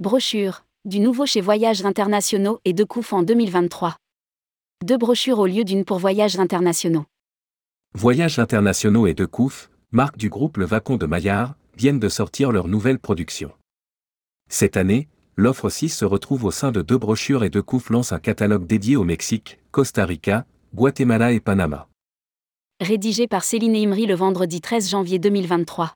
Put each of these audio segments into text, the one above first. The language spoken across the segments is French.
Brochure, du nouveau chez Voyages Internationaux et de Couf en 2023. Deux brochures au lieu d'une pour Voyages Internationaux. Voyages Internationaux et De Couf, marque du groupe Le Vacon de Maillard, viennent de sortir leur nouvelle production. Cette année, l'offre 6 se retrouve au sein de deux brochures et De Couf lance un catalogue dédié au Mexique, Costa Rica, Guatemala et Panama. Rédigé par Céline Imri le vendredi 13 janvier 2023.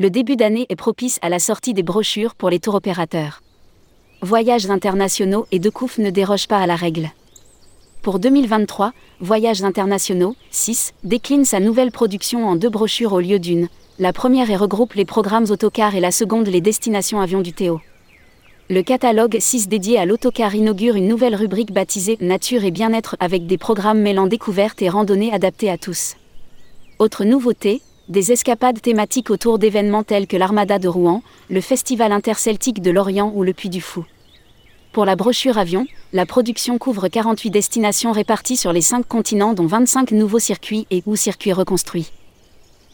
Le début d'année est propice à la sortie des brochures pour les tours opérateurs. Voyages internationaux et De Couf ne dérogent pas à la règle. Pour 2023, Voyages internationaux, 6, décline sa nouvelle production en deux brochures au lieu d'une. La première et regroupe les programmes autocars et la seconde les destinations avions du Théo. Le catalogue 6 dédié à l'autocar inaugure une nouvelle rubrique baptisée Nature et bien-être avec des programmes mêlant découvertes et randonnées adaptés à tous. Autre nouveauté, des escapades thématiques autour d'événements tels que l'Armada de Rouen, le Festival interceltique de Lorient ou le Puy du Fou. Pour la brochure avion, la production couvre 48 destinations réparties sur les 5 continents dont 25 nouveaux circuits et ou circuits reconstruits.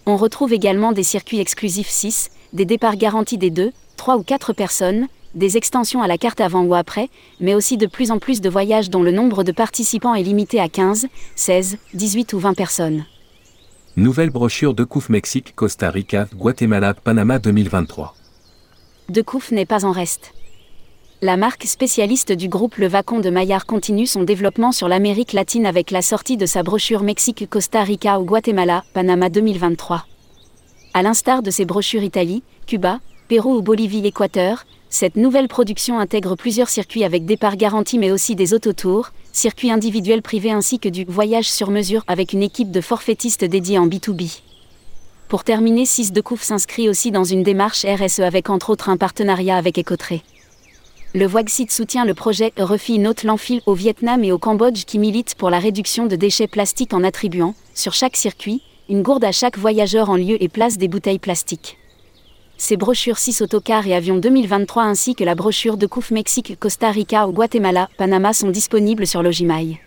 On retrouve également des circuits exclusifs 6, des départs garantis des 2, 3 ou 4 personnes, des extensions à la carte avant ou après, mais aussi de plus en plus de voyages dont le nombre de participants est limité à 15, 16, 18 ou 20 personnes. Nouvelle brochure de Couf Mexique, Costa Rica, Guatemala, Panama 2023. De Couf n'est pas en reste. La marque spécialiste du groupe Le Vacon de Maillard continue son développement sur l'Amérique latine avec la sortie de sa brochure Mexique, Costa Rica ou Guatemala, Panama 2023. À l'instar de ses brochures Italie, Cuba, Pérou ou Bolivie, Équateur, cette nouvelle production intègre plusieurs circuits avec départ garanti mais aussi des autotours, circuits individuels privés ainsi que du voyage sur mesure avec une équipe de forfaitistes dédiés en B2B. Pour terminer, 6 de s'inscrit aussi dans une démarche RSE avec entre autres un partenariat avec Ecotré. Le Voixit soutient le projet Refi Note L'Enfil au Vietnam et au Cambodge qui milite pour la réduction de déchets plastiques en attribuant, sur chaque circuit, une gourde à chaque voyageur en lieu et place des bouteilles plastiques. Ces brochures 6 autocars et avions 2023 ainsi que la brochure de Couf Mexique, Costa Rica ou Guatemala, Panama sont disponibles sur Logimail.